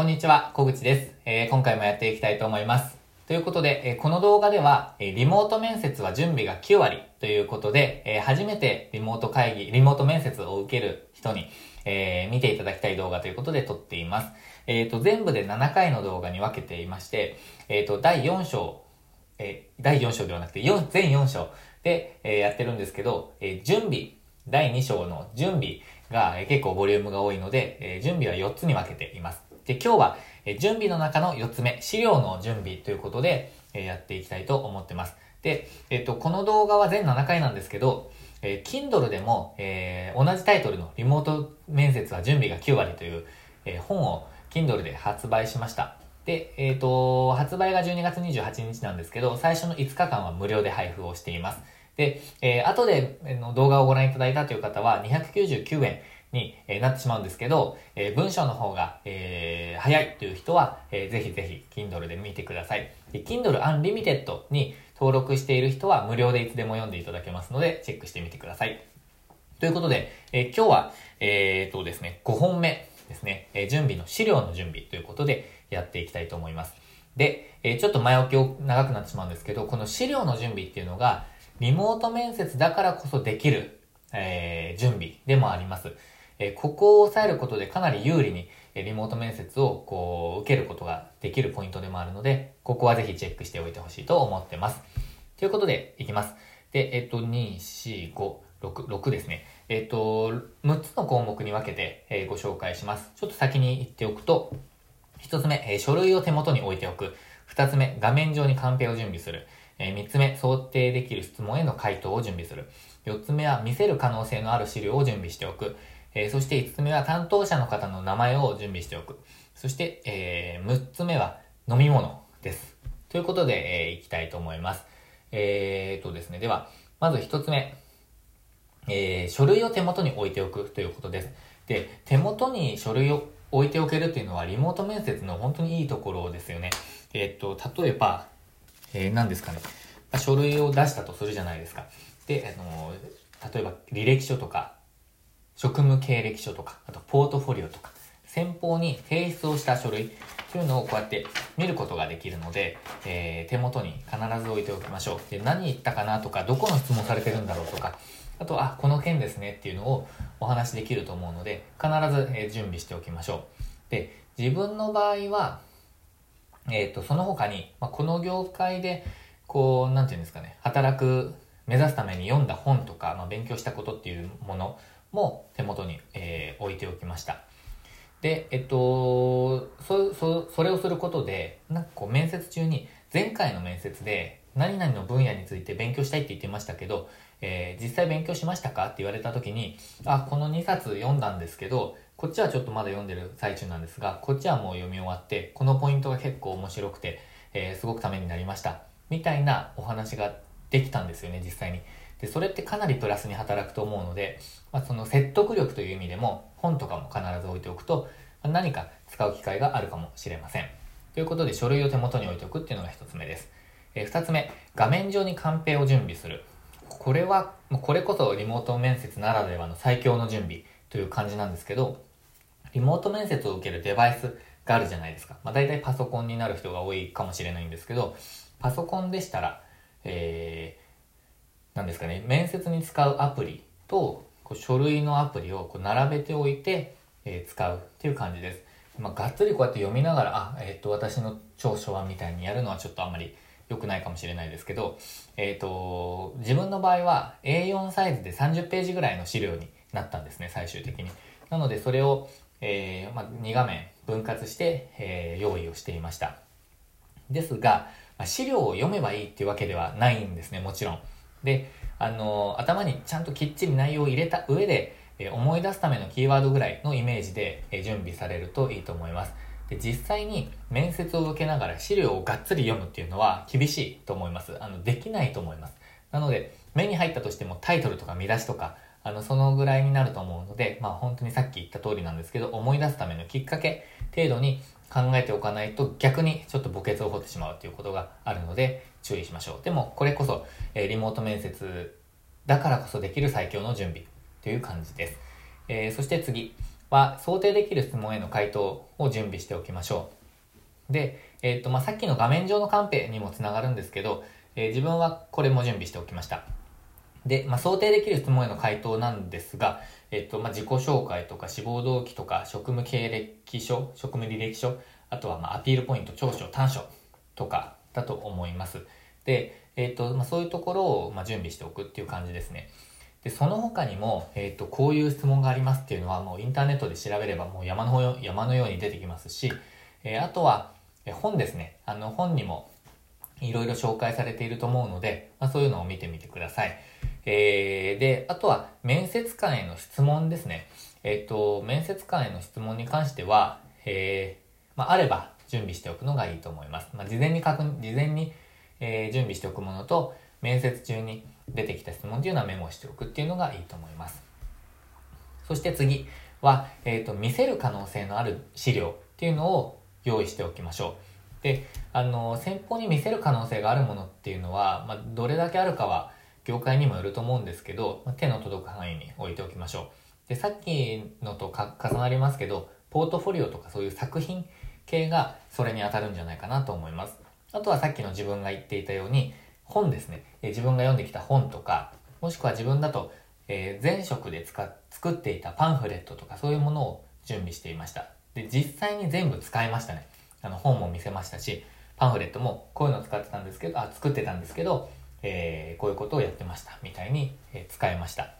こんにちは、小口です、えー今回もやっていきたいと思います。ということで、えーこの動画では、えーリモート面接は準備が9割ということで、え初めてリモート会議、リモート面接を受ける人に、え見ていただきたい動画ということで撮っています。えっ、と、全部で7回の動画に分けていまして、えっ、と、第4章、え第4章ではなくて、4全4章で、えやってるんですけど、え準備、第2章の準備が、え結構ボリュームが多いので、え準備は4つに分けています。で、今日は、え準備の中の4つ目、資料の準備ということで、えやっていきたいと思ってます。で、えっ、と、この動画は全7回なんですけど、えー Kindle でも、えー同じタイトルのリモート面接は準備が9割という、えー本を Kindle で発売しました。で、えっ、と、発売が12月28日なんですけど、最初の5日間は無料で配布をしています。で、えー後での動画をご覧いただいたという方は299円に、なってしまうんですけど、え文章の方が、えー早いという人は、えーぜひぜひ Kindle で見てください。Kindle Unlimited に登録している人は無料でいつでも読んでいただけますので、チェックしてみてください。ということで、えー今日は、えー、とですね、5本目ですね、え準備の資料の準備ということでやっていきたいと思います。で、えちょっと前置きを長くなってしまうんですけど、この資料の準備っていうのが、リモート面接だからこそできる、え準備でもあります。えここを押さえることでかなり有利に、えリモート面接をこう受けることができるポイントでもあるので、ここはぜひチェックしておいてほしいと思ってます。ということで、いきます。で、えっと、2、4、5、6、6ですね。えっと、6つの項目に分けて、えご紹介します。ちょっと先に言っておくと、1つ目、え書類を手元に置いておく。2つ目、画面上にカンペを準備する。え3つ目、想定できる質問への回答を準備する。4つ目は、見せる可能性のある資料を準備しておく。えーそして5つ目は、担当者の方の名前を準備しておく。そして、え6つ目は、飲み物です。ということで、えーいきたいと思います。えー、とですね、では、まず1つ目。えー書類を手元に置いておくということです。で、手元に書類を置いておけるっていうのはリモート面接の本当にいいところですよね。えっ、と、例えば、えー何ですかね。書類を出したとするじゃないですか。で、あのー例えば履歴書とか、職務経歴書とか、あとポートフォリオとか、先方に提出をした書類というのをこうやって見ることができるので、えー手元に必ず置いておきましょう。で、何言ったかなとか、どこの質問されてるんだろうとか、あと、あ、この件ですねっていうのをお話しできると思うので、必ず、え準備しておきましょう。で、自分の場合は、えっ、と、その他に、まあ、この業界で、こう、なんていうんですかね、働く、目指すために読んだ本とか、まあ、勉強したことっていうものも手元に、えー置いておきました。で、えっと、そ、そ、それをすることで、なんかこう面接中に、前回の面接で、何々の分野について勉強したいって言ってましたけど、えー実際勉強しましたか？って言われた時に、あ、この2冊読んだんですけど、こっちはちょっとまだ読んでる最中なんですが、こっちはもう読み終わって、このポイントが結構面白くて、えーすごくためになりました。みたいなお話ができたんですよね、実際に。で、それってかなりプラスに働くと思うので、まあ、その説得力という意味でも、本とかも必ず置いておくと、まあ何か使う機会があるかもしれません。ということで、書類を手元に置いておくっていうのが一つ目です。えー二つ目、画面上にカンペを準備する。これは、これこそリモート面接ならではの最強の準備という感じなんですけど、リモート面接を受けるデバイスがあるじゃないですか。まあ、大体パソコンになる人が多いかもしれないんですけど、パソコンでしたら、えー、なんですかね、面接に使うアプリと、こう書類のアプリをこう並べておいて、えー使うっていう感じです。まあ、がっつりこうやって読みながら、あ、えっ、と、私の長所はみたいにやるのはちょっとあんまり良くないかもしれないですけど、えっ、と、自分の場合は A4 サイズで30ページぐらいの資料になったんですね、最終的に。なので、それを、えーまあ、2画面分割して、えー用意をしていました。ですが、まあ資料を読めばいいっていうわけではないんですね、もちろん。で、あの頭にちゃんときっちり内容を入れた上で、え思い出すためのキーワードぐらいのイメージで、え準備されるといいと思います。で、実際に面接を受けながら資料をがっつり読むっていうのは厳しいと思います。あの、できないと思います。なので、目に入ったとしてもタイトルとか見出しとか、あの、そのぐらいになると思うので、まあ本当にさっき言った通りなんですけど、思い出すためのきっかけ程度に考えておかないと逆にちょっと墓穴を掘ってしまうということがあるので注意しましょう。でもこれこそ、えリモート面接だからこそできる最強の準備という感じです。えそして次、は想定できる質問への回答を準備しておきましょう。で、えっ、と、まあ、さっきの画面上のカンペにもつながるんですけど、え、自分はこれも準備しておきました。で、まあ、想定できる質問への回答なんですが、えっ、と、まあ、自己紹介とか志望動機とか職務経歴書、職務履歴書、あとはまあアピールポイント、長所、短所とかだと思います。で、えっ、と、まあ、そういうところをまあ準備しておくっていう感じですね。で、その他にも、えっ、と、こういう質問がありますっていうのはもうインターネットで調べればもう山の山のように出てきますし、えー、あとは、え本ですね。あの本にもいろいろ紹介されていると思うので、まあ、そういうのを見てみてください。えー、で、あとは面接官への質問ですね。えっ、と、面接官への質問に関しては、えー、まあ、あれば準備しておくのがいいと思います。まあ、事前に確認、事前に、えー、準備しておくものと、面接中に出てきた質問というのはメモしておくっていうのがいいと思います。そして次は、えっ、ー、と、見せる可能性のある資料っていうのを用意しておきましょう。で、あの、先方に見せる可能性があるものっていうのは、まあ、どれだけあるかは業界にもよると思うんですけど、まあ、手の届く範囲に置いておきましょう。で、さっきのと重なりますけど、ポートフォリオとかそういう作品系がそれに当たるんじゃないかなと思います。あとはさっきの自分が言っていたように、本ですね。え自分が読んできた本とか、もしくは自分だと、えー、前職で使作っていたパンフレットとかそういうものを準備していました。で、実際に全部使いましたね。あの本も見せましたし、パンフレットもこういうのを使ってたんですけど、あ、作ってたんですけど、えー、こういうことをやってましたみたいに、えー、使えました。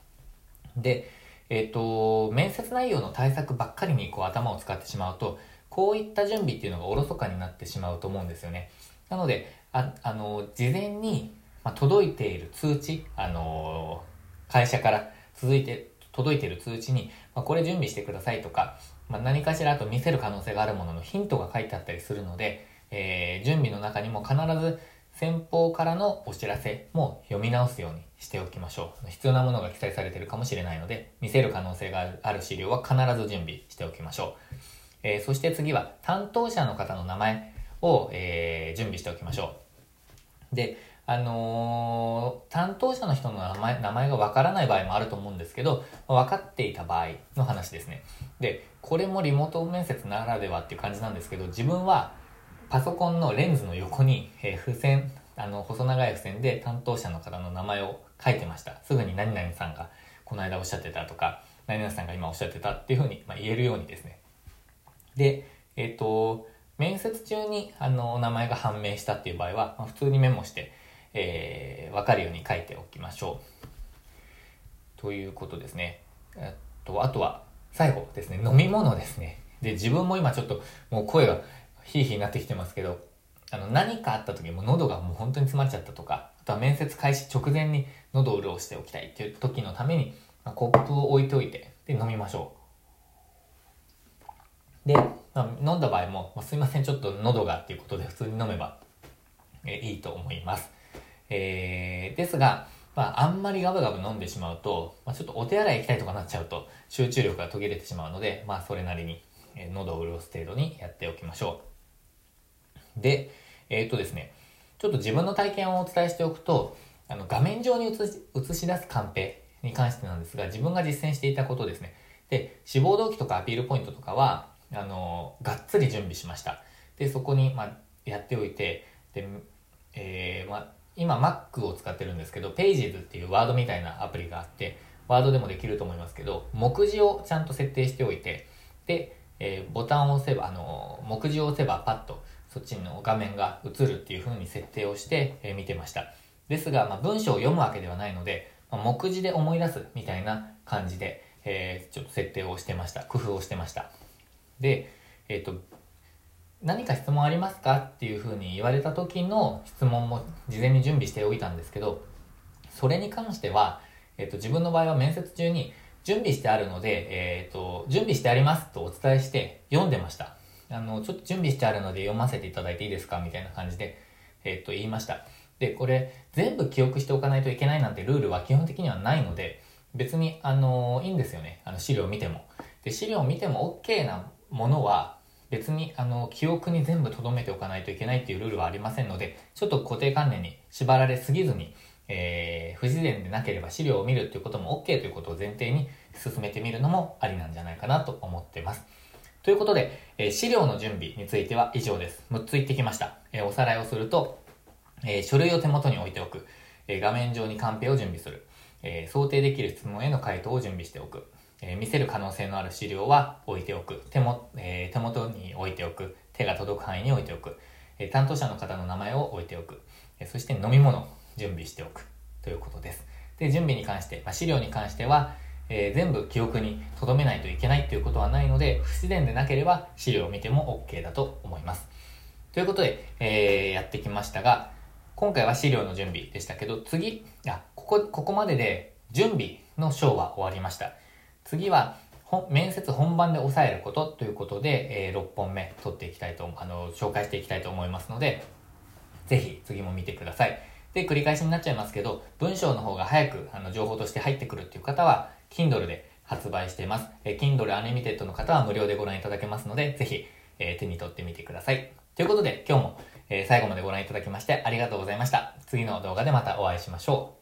で、えっ、と、面接内容の対策ばっかりにこう頭を使ってしまうと、こういった準備っていうのがおろそかになってしまうと思うんですよね。なので、ああの、事前に、まあ、届いている通知、あの会社から続いて、届いている通知に、まあ、これ準備してくださいとか、まあ、何かしらあと見せる可能性があるもののヒントが書いてあったりするので、えー、準備の中にも必ず先方からのお知らせも読み直すようにしておきましょう。必要なものが記載されているかもしれないので、見せる可能性がある資料は必ず準備しておきましょう。えー、そして次は担当者の方の名前を、えー、準備しておきましょう。で、あのー、担当者の人の名前名前がわからない場合もあると思うんですけど、分かっていた場合の話ですね。で、これもリモート面接ならではっていう感じなんですけど、自分はパソコンのレンズの横に、えー、付箋、あの、細長い付箋で担当者の方の名前を書いてました。すぐに何々さんがこの間おっしゃってたとか、何々さんが今おっしゃってたっていうふうに、まあ、言えるようにですね。で、えっ、ー、と、面接中にあの、お名前が判明したっていう場合は、まあ、普通にメモして、えー、わかるように書いておきましょう。ということですね。えっと、あとは、最後ですね、飲み物ですね。で、自分も今ちょっと、もう声がヒーヒーになってきてますけど、あの、何かあった時も喉がもう本当に詰まっちゃったとか、あとは面接開始直前に喉を潤しておきたいっていう時のために、まあ、コップを置いておいて、で、飲みましょう。で、まあ、飲んだ場合も、まあ、すいません、ちょっと喉がっていうことで普通に飲めば、えいいと思います。えー、ですが、まあ、あんまりガブガブ飲んでしまうと、まあ、ちょっとお手洗い行きたいとかなっちゃうと、集中力が途切れてしまうので、まあ、それなりに、えー、喉を潤す程度にやっておきましょう。で、えー、っとですね、ちょっと自分の体験をお伝えしておくと、あの、画面上に映し映し出すカンペに関してなんですが、自分が実践していたことですね。で、志望動機とかアピールポイントとかは、あの、がっつり準備しました。で、そこに、まあ、やっておいて、で、えー、まあ、今 Mac を使ってるんですけど Pages っていうワードみたいなアプリがあってワードでもできると思いますけど目次をちゃんと設定しておいてで、えー、ボタンを押せばあの目次を押せばパッとそっちの画面が映るっていう風に設定をして、えー、見てました。ですが、まあ、文章を読むわけではないので、まあ、目次で思い出すみたいな感じで、えー、ちょっと設定をしてました。工夫をしてました。でえっ、と何か質問ありますかっていうふうに言われた時の質問も事前に準備しておいたんですけど、それに関しては、えっ、ー、と、自分の場合は面接中に準備してあるので、えっ、ー、と、準備してありますとお伝えして読んでました。あの、ちょっと準備してあるので読ませていただいていいですかみたいな感じで、えっ、と、言いました。で、これ、全部記憶しておかないといけないなんてルールは基本的にはないので、別に、あのいいんですよね。あの、資料を見ても。で、資料を見ても OK なものは、別にあの記憶に全部留めておかないといけないっていうルールはありませんのでちょっと固定観念に縛られすぎずに、えー、不自然でなければ資料を見るっていうことも OK ということを前提に進めてみるのもありなんじゃないかなと思ってます。ということで、えー、資料の準備については以上です。6つ言ってきました。えー、おさらいをすると、えー、書類を手元に置いておく。え画面上にカンペを準備する。え想定できる質問への回答を準備しておく。え見せる可能性のある資料は置いておく。手も、え手元に置いておく。手が届く範囲に置いておく。え担当者の方の名前を置いておく。えそして飲み物、準備しておく。ということです。で、準備に関して、まあ、資料に関しては、え、全部記憶に留めないといけないということはないので、不自然でなければ資料を見ても OK だと思います。ということで、え、やってきましたが、今回は資料の準備でしたけど、次、あ、ここ、ここまでで準備の章は終わりました。次は、面接本番で抑えることということで、えー、6本目取っていきたいと、あの、紹介していきたいと思いますので、ぜひ次も見てください。で、繰り返しになっちゃいますけど、文章の方が早くあの情報として入ってくるっていう方は、Kindle で発売しています。え Kindle Unlimited の方は無料でご覧いただけますので、ぜひ、えー、手に取ってみてください。ということで、今日も、えー、最後までご覧いただきましてありがとうございました。次の動画でまたお会いしましょう。